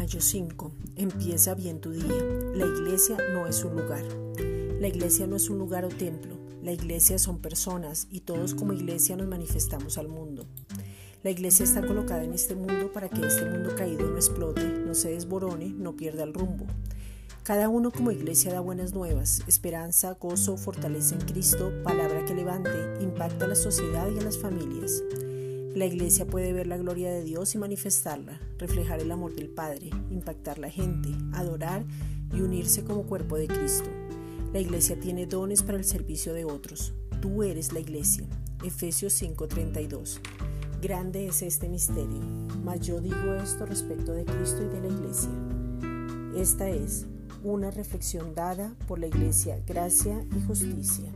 Efesios 5. Empieza bien tu día. La iglesia no es un lugar. La iglesia no es un lugar o templo. La iglesia son personas y todos como iglesia nos manifestamos al mundo. La iglesia está colocada en este mundo para que este mundo caído no explote, no se desborone, no pierda el rumbo. Cada uno como iglesia da buenas nuevas, esperanza, gozo, fortaleza en Cristo, palabra que levante, impacta a la sociedad y a las familias. La iglesia puede ver la gloria de Dios y manifestarla, reflejar el amor del Padre, impactar la gente, adorar y unirse como cuerpo de Cristo. La iglesia tiene dones para el servicio de otros. Tú eres la iglesia. Efesios 5:32. Grande es este misterio, mas yo digo esto respecto de Cristo y de la iglesia. Esta es una reflexión dada por la iglesia Gracia y Justicia.